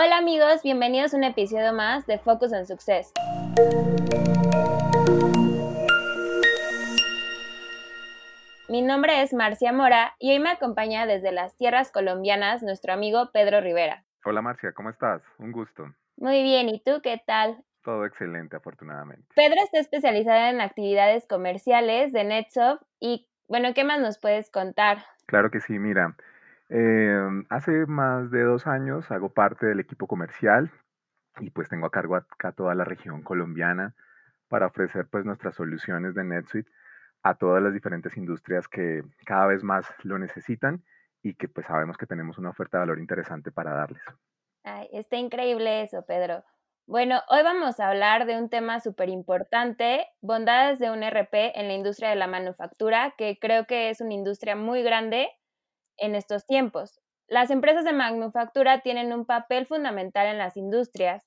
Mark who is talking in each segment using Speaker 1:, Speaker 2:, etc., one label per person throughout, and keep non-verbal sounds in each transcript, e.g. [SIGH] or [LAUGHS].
Speaker 1: Hola amigos, bienvenidos a un episodio más de Focus on Success. Mi nombre es Marcia Mora y hoy me acompaña desde las tierras colombianas nuestro amigo Pedro Rivera.
Speaker 2: Hola Marcia, ¿cómo estás? Un gusto.
Speaker 1: Muy bien, ¿y tú qué tal?
Speaker 2: Todo excelente, afortunadamente.
Speaker 1: Pedro está especializado en actividades comerciales de NetSoft y, bueno, ¿qué más nos puedes contar?
Speaker 2: Claro que sí, mira, em, hace más de dos años hago parte del equipo comercial y pues tengo a cargo acá toda la región colombiana para ofrecer pues nuestras soluciones de NetSuite a todas las diferentes industrias que cada vez más lo necesitan y que pues sabemos que tenemos una oferta de valor interesante para darles.
Speaker 1: Ay, está increíble eso, Pedro. Bueno, hoy vamos a hablar de un tema súper importante, bondades de un RP en la industria de la manufactura, que creo que es una industria muy grande en estos tiempos. Las empresas de manufactura tienen un papel fundamental en las industrias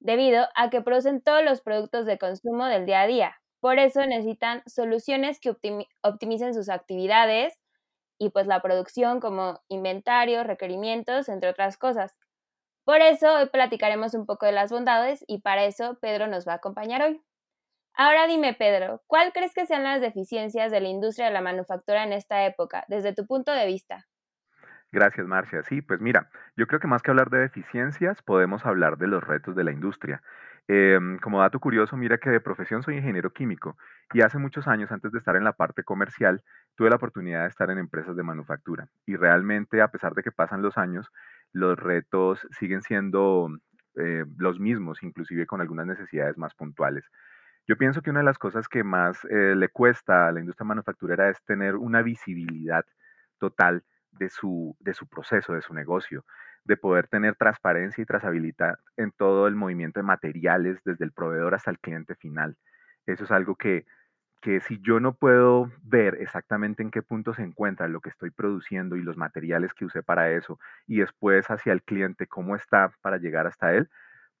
Speaker 1: debido a que producen todos los productos de consumo del día a día. Por eso necesitan soluciones que optimicen sus actividades y pues la producción como inventario, requerimientos, entre otras cosas. Por eso hoy platicaremos un poco de las bondades y para eso Pedro nos va a acompañar hoy. Ahora dime, Pedro, ¿cuál crees que sean las deficiencias de la industria de la manufactura en esta época, desde tu punto de vista?
Speaker 2: Gracias, Marcia. Sí, pues mira, yo creo que más que hablar de deficiencias, podemos hablar de los retos de la industria. Em, como dato curioso, mira que de profesión soy ingeniero químico y hace muchos años, antes de estar en la parte comercial, tuve la oportunidad de estar en empresas de manufactura. Y realmente, a pesar de que pasan los años, los retos siguen siendo eh, los mismos, inclusive con algunas necesidades más puntuales. Yo pienso que una de las cosas que más eh, le cuesta a la industria manufacturera es tener una visibilidad total de su, de su proceso, de su negocio, de poder tener transparencia y trazabilidad en todo el movimiento de materiales, desde el proveedor hasta el cliente final. Eso es algo que, que si yo no puedo ver exactamente en qué punto se encuentra lo que estoy produciendo y los materiales que usé para eso, y después hacia el cliente cómo está para llegar hasta él,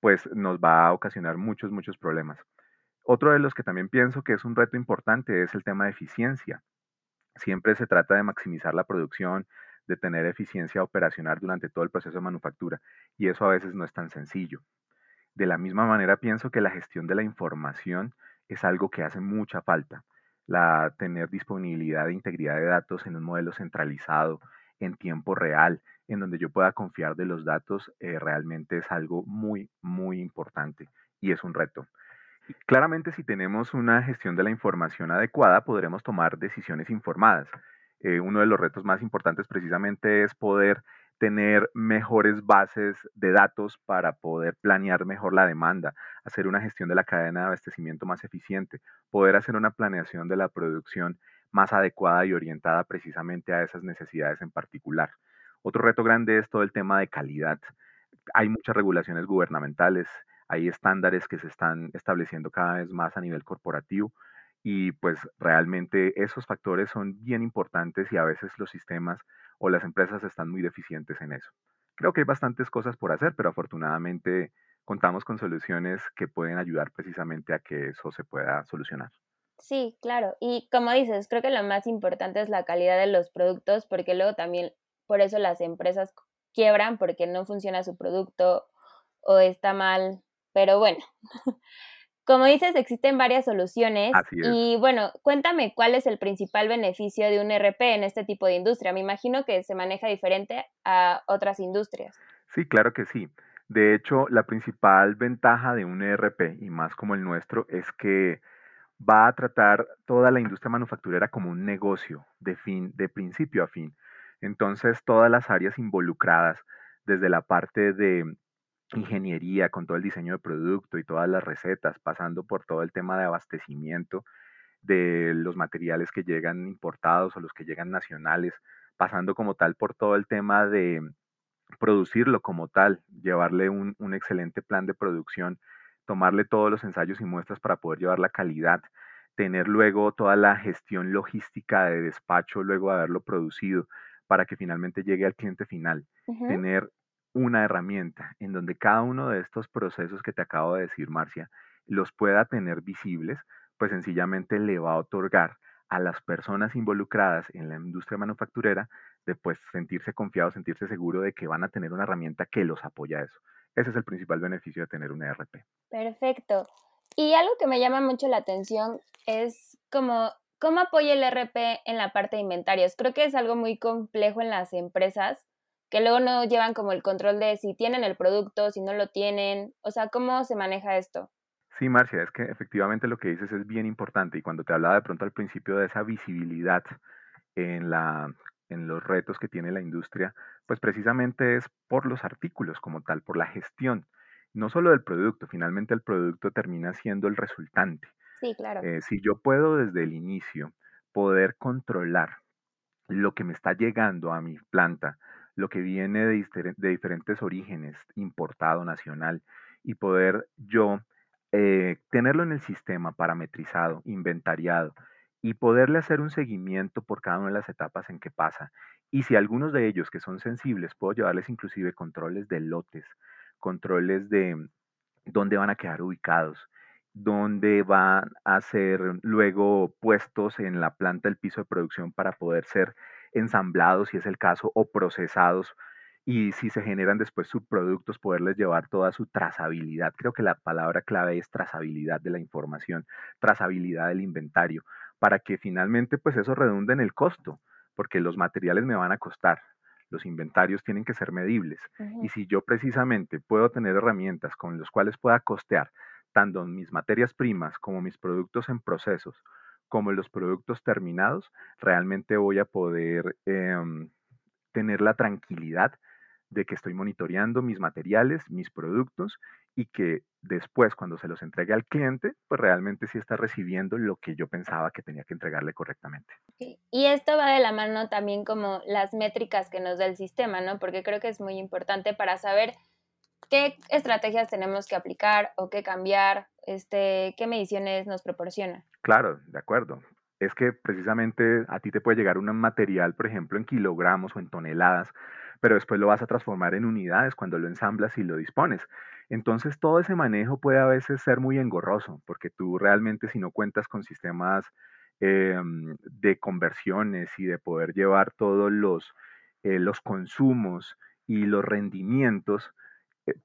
Speaker 2: pues nos va a ocasionar muchos, muchos problemas. Otro de los que también pienso que es un reto importante es el tema de eficiencia. Siempre se trata de maximizar la producción, de tener eficiencia operacional durante todo el proceso de manufactura y eso a veces no es tan sencillo. De la misma manera pienso que la gestión de la información es algo que hace mucha falta. La tener disponibilidad e integridad de datos en un modelo centralizado, en tiempo real, en donde yo pueda confiar de los datos, eh, realmente es algo muy, muy importante y es un reto. Claramente, si tenemos una gestión de la información adecuada, podremos tomar decisiones informadas. Eh, uno de los retos más importantes precisamente es poder tener mejores bases de datos para poder planear mejor la demanda, hacer una gestión de la cadena de abastecimiento más eficiente, poder hacer una planeación de la producción más adecuada y orientada precisamente a esas necesidades en particular. Otro reto grande es todo el tema de calidad. Hay muchas regulaciones gubernamentales, hay estándares que se están estableciendo cada vez más a nivel corporativo y pues realmente esos factores son bien importantes y a veces los sistemas o las empresas están muy deficientes en eso. Creo que hay bastantes cosas por hacer, pero afortunadamente contamos con soluciones que pueden ayudar precisamente a que eso se pueda solucionar.
Speaker 1: Sí, claro. Y como dices, creo que lo más importante es la calidad de los productos, porque luego también por eso las empresas quiebran, porque no funciona su producto o está mal. Pero bueno, Como dices, existen varias soluciones. Y bueno, cuéntame cuál es el principal beneficio de un RP en este tipo de industria. Me imagino que se maneja diferente a otras industrias.
Speaker 2: Sí, claro que sí. De hecho, la principal ventaja de un ERP, y más como el nuestro, es que va a tratar toda la industria manufacturera como un negocio de fin, de principio a fin. Entonces, todas las áreas involucradas, desde la parte de ingeniería, con todo el diseño de producto y todas las recetas, pasando por todo el tema de abastecimiento de los materiales que llegan importados o los que llegan nacionales, pasando como tal por todo el tema de producirlo como tal, llevarle un, un excelente plan de producción, tomarle todos los ensayos y muestras para poder llevar la calidad, tener luego toda la gestión logística de despacho luego de haberlo producido para que finalmente llegue al cliente final, tener una herramienta en donde cada uno de estos procesos que te acabo de decir, Marcia, los pueda tener visibles, pues sencillamente le va a otorgar a las personas involucradas en la industria manufacturera de pues sentirse confiados, sentirse seguro de que van a tener una herramienta que los apoya a eso. Ese es el principal beneficio de tener un ERP.
Speaker 1: Perfecto. Y algo que me llama mucho la atención es como cómo apoya el ERP en la parte de inventarios. Creo que es algo muy complejo en las empresas que luego no llevan como el control de si tienen el producto, si no lo tienen, o sea, ¿cómo se maneja esto?
Speaker 2: Sí, Marcia, es que efectivamente lo que dices es bien importante y cuando te hablaba de pronto al principio de esa visibilidad en, la, en los retos que tiene la industria, pues precisamente es por los artículos como tal, por la gestión, no solo del producto, finalmente el producto termina siendo el resultante.
Speaker 1: Sí, claro.
Speaker 2: Eh, si yo puedo desde el inicio poder controlar lo que me está llegando a mi planta, lo que viene de, diferentes orígenes, importado, nacional, y poder yo eh, tenerlo en el sistema parametrizado, inventariado, y poderle hacer un seguimiento por cada una de las etapas en que pasa. Y si algunos de ellos que son sensibles, puedo llevarles inclusive controles de lotes, controles de dónde van a quedar ubicados, dónde van a ser luego puestos en la planta del piso de producción para poder ser ensamblados, si es el caso, o procesados, y si se generan después subproductos, poderles llevar toda su trazabilidad. Creo que la palabra clave es trazabilidad de la información, trazabilidad del inventario, para que finalmente pues eso redunde en el costo, porque los materiales me van a costar, los inventarios tienen que ser medibles. Y si yo precisamente puedo tener herramientas con las cuales pueda costear tanto mis materias primas como mis productos en procesos, como los productos terminados, realmente voy a poder em, tener la tranquilidad de que estoy monitoreando mis materiales, mis productos y que después cuando se los entregue al cliente, pues realmente sí está recibiendo lo que yo pensaba que tenía que entregarle correctamente.
Speaker 1: Y esto va de la mano también como las métricas que nos da el sistema, ¿no? Porque creo que es muy importante para saber qué estrategias tenemos que aplicar o qué cambiar, este, qué mediciones nos proporciona.
Speaker 2: Claro, de acuerdo. Es que precisamente a ti te puede llegar un material, por ejemplo, en kilogramos o en toneladas, pero después lo vas a transformar en unidades cuando lo ensamblas y lo dispones. Entonces todo ese manejo puede a veces ser muy engorroso, porque tú realmente si no cuentas con sistemas em, de conversiones y de poder llevar todos los, eh, los consumos y los rendimientos,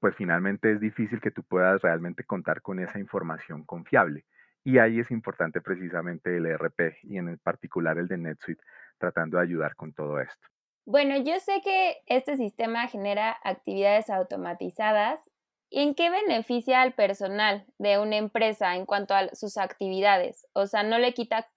Speaker 2: pues finalmente es difícil que tú puedas realmente contar con esa información confiable. Y ahí es importante precisamente el ERP y en particular el de NetSuite, tratando de ayudar con todo esto.
Speaker 1: Bueno, yo sé que este sistema genera actividades automatizadas. ¿En qué beneficia al personal de una empresa en cuanto a sus actividades? O sea, no le quita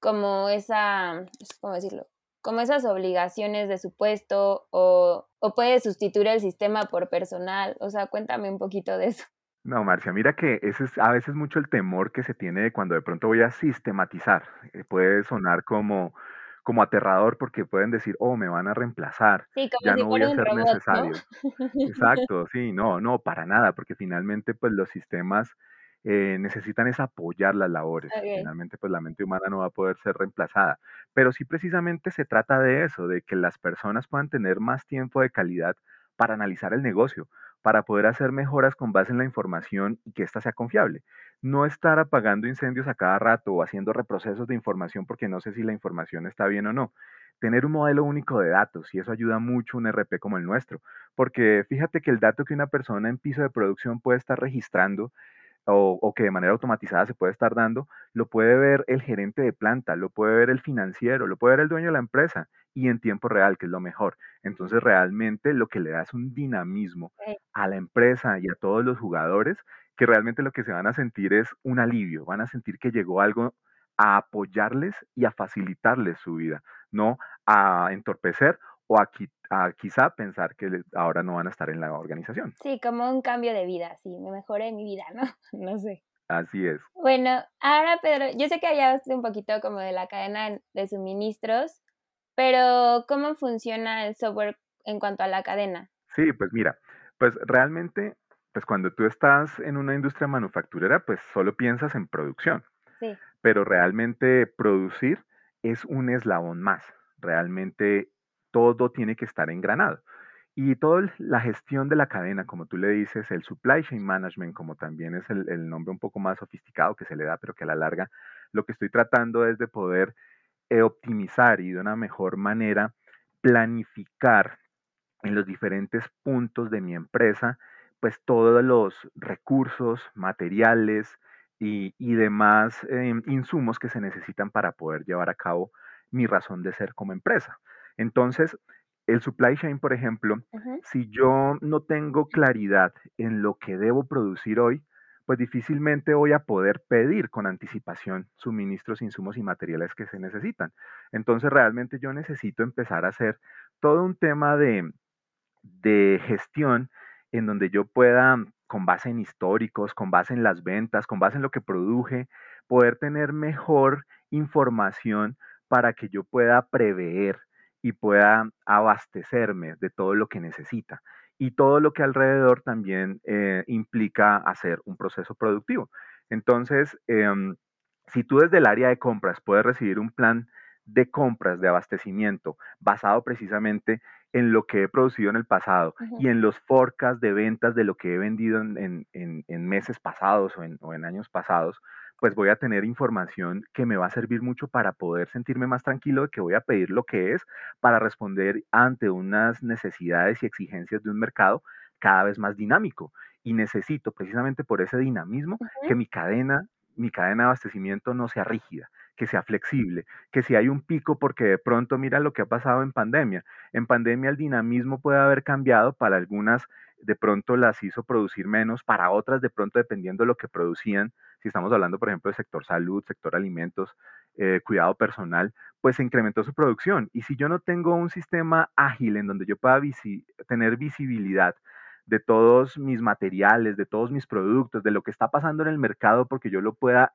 Speaker 1: como esa, ¿cómo decirlo? Como esas obligaciones de su puesto o, o puede sustituir el sistema por personal? O sea, cuéntame un poquito de eso.
Speaker 2: No, Marcia, mira que ese es a veces mucho el temor que se tiene cuando de pronto voy a sistematizar. Eh, puede sonar como, como aterrador porque pueden decir, oh, me van a reemplazar,
Speaker 1: sí, como ya no voy a ser necesario.
Speaker 2: Exacto, sí, no, no, para nada, porque finalmente pues los sistemas eh, necesitan es apoyar las labores. Finalmente, pues la mente humana no va a poder ser reemplazada. Pero sí precisamente se trata de eso, de que las personas puedan tener más tiempo de calidad para analizar el negocio, para poder hacer mejoras con base en la información y que ésta sea confiable. No estar apagando incendios a cada rato o haciendo reprocesos de información porque no sé si la información está bien o no. Tener un modelo único de datos y eso ayuda mucho un RP como el nuestro, porque fíjate que el dato que una persona en piso de producción puede estar registrando o, que de manera automatizada se puede estar dando, lo puede ver el gerente de planta, lo puede ver el financiero, lo puede ver el dueño de la empresa y en tiempo real, que es lo mejor. Entonces realmente lo que le da es un dinamismo a la empresa y a todos los jugadores que realmente lo que se van a sentir es un alivio, van a sentir que llegó algo a apoyarles y a facilitarles su vida, no a entorpecer o a, quizá pensar que ahora no van a estar en la organización.
Speaker 1: Sí, como un cambio de vida, sí, me mejoré mi vida, ¿no? [LAUGHS] No sé.
Speaker 2: Así es.
Speaker 1: Bueno, ahora Pedro, yo sé que hablaste un poquito como de la cadena de suministros, pero ¿cómo funciona el software en cuanto a la cadena?
Speaker 2: Sí, pues mira, pues realmente, pues cuando tú estás en una industria manufacturera, pues solo piensas en producción.
Speaker 1: Sí.
Speaker 2: Pero realmente producir es un eslabón más. Realmente todo tiene que estar engranado. Y toda la gestión de la cadena, como tú le dices, el supply chain management, como también es el, nombre un poco más sofisticado que se le da, pero que a la larga lo que estoy tratando es de poder eh, optimizar y de una mejor manera planificar en los diferentes puntos de mi empresa pues todos los recursos, materiales y, demás em, insumos que se necesitan para poder llevar a cabo mi razón de ser como empresa. Entonces, el supply chain, por ejemplo, si yo no tengo claridad en lo que debo producir hoy, pues difícilmente voy a poder pedir con anticipación suministros, insumos y materiales que se necesitan. Entonces realmente yo necesito empezar a hacer todo un tema de, de gestión en donde yo pueda, con base en históricos, con base en las ventas, con base en lo que produje, poder tener mejor información para que yo pueda prever y pueda abastecerme de todo lo que necesita y todo lo que alrededor también eh, implica hacer un proceso productivo. Entonces, em, si tú desde el área de compras puedes recibir un plan de compras, de abastecimiento, basado precisamente en lo que he producido en el pasado y en los forecasts de ventas de lo que he vendido en, meses pasados o en años pasados, pues voy a tener información que me va a servir mucho para poder sentirme más tranquilo de que voy a pedir lo que es para responder ante unas necesidades y exigencias de un mercado cada vez más dinámico. Y necesito precisamente por ese dinamismo que mi cadena, mi cadena de abastecimiento no sea rígida, que sea flexible, que si hay un pico, porque de pronto mira lo que ha pasado en pandemia. En pandemia el dinamismo puede haber cambiado para algunas de pronto las hizo producir menos, para otras de pronto dependiendo de lo que producían, si estamos hablando por ejemplo del sector salud, sector alimentos, eh, cuidado personal, pues se incrementó su producción. Y si yo no tengo un sistema ágil en donde yo pueda tener visibilidad de todos mis materiales, de todos mis productos, de lo que está pasando en el mercado, porque yo lo pueda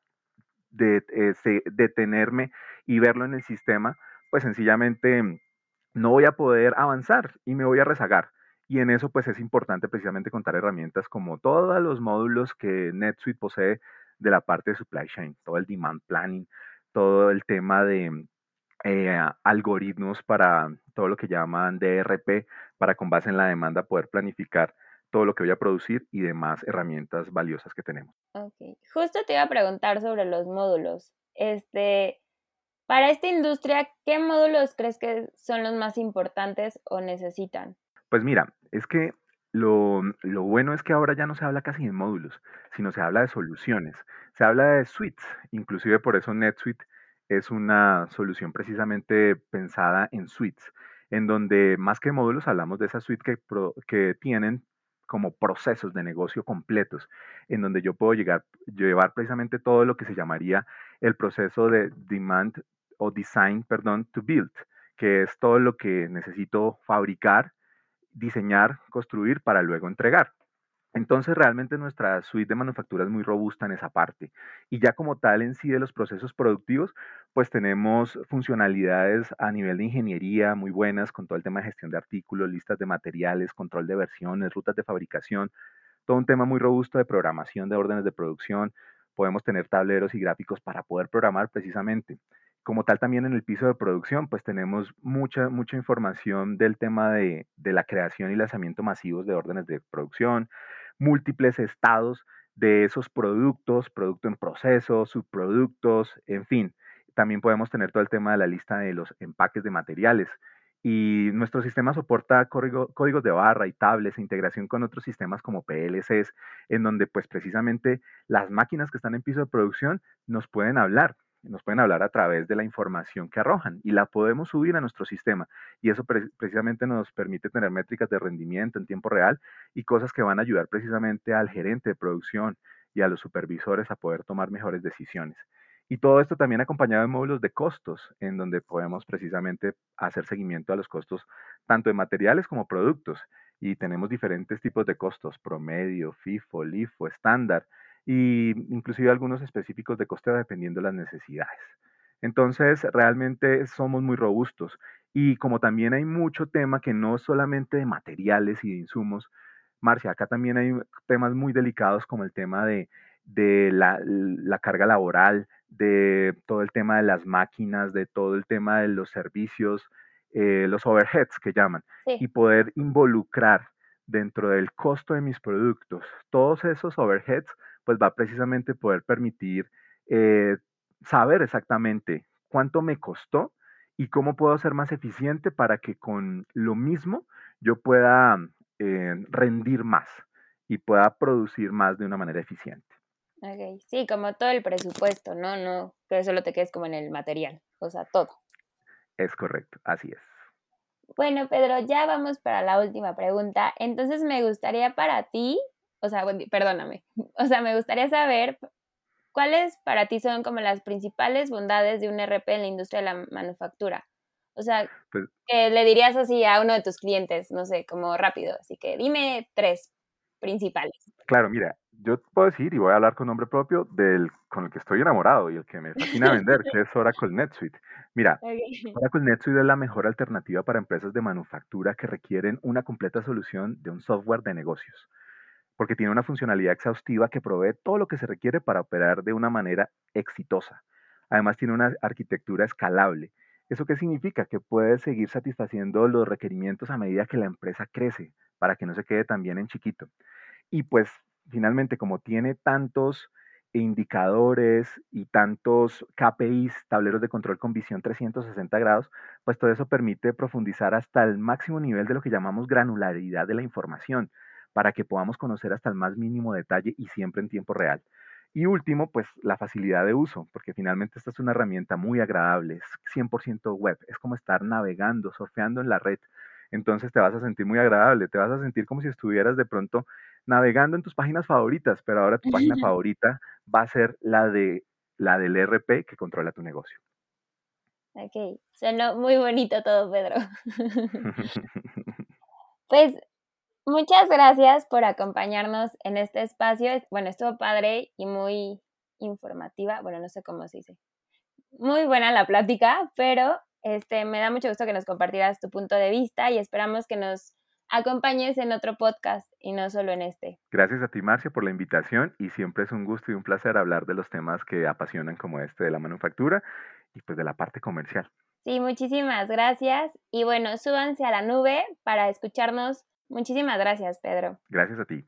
Speaker 2: eh, detenerme y verlo en el sistema, pues sencillamente no voy a poder avanzar y me voy a rezagar. Y en eso pues es importante precisamente contar herramientas como todos los módulos que NetSuite posee de la parte de supply chain, todo el demand planning, todo el tema de eh, algoritmos para todo lo que llaman DRP, para con base en la demanda poder planificar todo lo que voy a producir y demás herramientas valiosas que tenemos.
Speaker 1: Ok, justo te iba a preguntar sobre los módulos. Este, para esta industria, ¿qué módulos crees que son los más importantes o necesitan?
Speaker 2: Pues mira, es que lo, bueno es que ahora ya no se habla casi de módulos, sino se habla de soluciones. Se habla de suites, inclusive por eso NetSuite es una solución precisamente pensada en suites, en donde más que módulos hablamos de esas suites que, que tienen como procesos de negocio completos, en donde yo puedo llegar, llevar precisamente todo lo que se llamaría el proceso de demand o design, perdón, to build, que es todo lo que necesito fabricar, diseñar, construir para luego entregar. Entonces realmente nuestra suite de manufactura es muy robusta en esa parte. Y ya como tal en sí de los procesos productivos, pues tenemos funcionalidades a nivel de ingeniería muy buenas con todo el tema de gestión de artículos, listas de materiales, control de versiones, rutas de fabricación, todo un tema muy robusto de programación de órdenes de producción. Podemos tener tableros y gráficos para poder programar precisamente como tal también en el piso de producción, pues tenemos mucha, mucha información del tema de, la creación y lanzamiento masivos de órdenes de producción, múltiples estados de esos productos, producto en proceso, subproductos, en fin. También podemos tener todo el tema de la lista de los empaques de materiales. Y nuestro sistema soporta códigos de barra y tablets, e integración con otros sistemas como PLCs, en donde pues precisamente las máquinas que están en piso de producción nos pueden hablar nos pueden hablar a través de la información que arrojan y la podemos subir a nuestro sistema. Y eso precisamente nos permite tener métricas de rendimiento en tiempo real y cosas que van a ayudar precisamente al gerente de producción y a los supervisores a poder tomar mejores decisiones. Y todo esto también acompañado de módulos de costos, en donde podemos precisamente hacer seguimiento a los costos tanto de materiales como productos. Y tenemos diferentes tipos de costos, promedio, FIFO, LIFO, estándar, y inclusive algunos específicos de costeo dependiendo de las necesidades. Entonces, realmente somos muy robustos. Y como también hay mucho tema que no solamente de materiales y de insumos, Marcia, acá también hay temas muy delicados como el tema de, la, carga laboral, de todo el tema de las máquinas, de todo el tema de los servicios, eh, los overheads que llaman, y poder involucrar dentro del costo de mis productos todos esos overheads pues va precisamente poder permitir eh, saber exactamente cuánto me costó y cómo puedo ser más eficiente para que con lo mismo yo pueda eh, rendir más y pueda producir más de una manera eficiente.
Speaker 1: Ok, sí, como todo el presupuesto, ¿no? No que solo te quedes como en el material, o sea, todo.
Speaker 2: Es correcto, así es.
Speaker 1: Bueno, Pedro, ya vamos para la última pregunta. Entonces me gustaría para ti, o sea, perdóname, [LAUGHS] o sea, me gustaría saber cuáles para ti son como las principales bondades de un RP en la industria de la manufactura. O sea, pues que le dirías así a uno de tus clientes, no sé, como rápido. Así que dime tres principales.
Speaker 2: Claro, mira, yo puedo decir y voy a hablar con nombre propio del con el que estoy enamorado y el que me fascina vender, que es Oracle NetSuite. Mira, [LAUGHS] Oracle NetSuite es la mejor alternativa para empresas de manufactura que requieren una completa solución de un software de negocios, porque tiene una funcionalidad exhaustiva que provee todo lo que se requiere para operar de una manera exitosa. Además tiene una arquitectura escalable. ¿Eso qué significa? Que puede seguir satisfaciendo los requerimientos a medida que la empresa crece, para que no se quede también en chiquito. Y pues finalmente, como tiene tantos indicadores y tantos KPIs, tableros de control con visión 360 grados, pues todo eso permite profundizar hasta el máximo nivel de lo que llamamos granularidad de la información, para que podamos conocer hasta el más mínimo detalle y siempre en tiempo real. Y último, pues la facilidad de uso, porque finalmente esta es una herramienta muy agradable, es 100% web, es como estar navegando, surfeando en la red. Entonces te vas a sentir muy agradable, te vas a sentir como si estuvieras de pronto navegando en tus páginas favoritas, pero ahora tu página [LAUGHS] favorita va a ser la de la del ERP que controla tu negocio.
Speaker 1: Ok, suena muy bonito todo, Pedro. [LAUGHS] [LAUGHS] pues muchas gracias por acompañarnos en este espacio. Bueno, estuvo padre y muy informativa. Bueno, no sé cómo se dice. Muy buena la plática, pero este, me da mucho gusto que nos compartieras tu punto de vista y esperamos que nos acompañes en otro podcast y no solo en este.
Speaker 2: Gracias a ti, Marcia, por la invitación y siempre es un gusto y un placer hablar de los temas que apasionan como este de la manufactura y pues de la parte comercial.
Speaker 1: Sí, muchísimas gracias y bueno, súbanse a la nube para escucharnos. Muchísimas gracias, Pedro.
Speaker 2: Gracias a ti.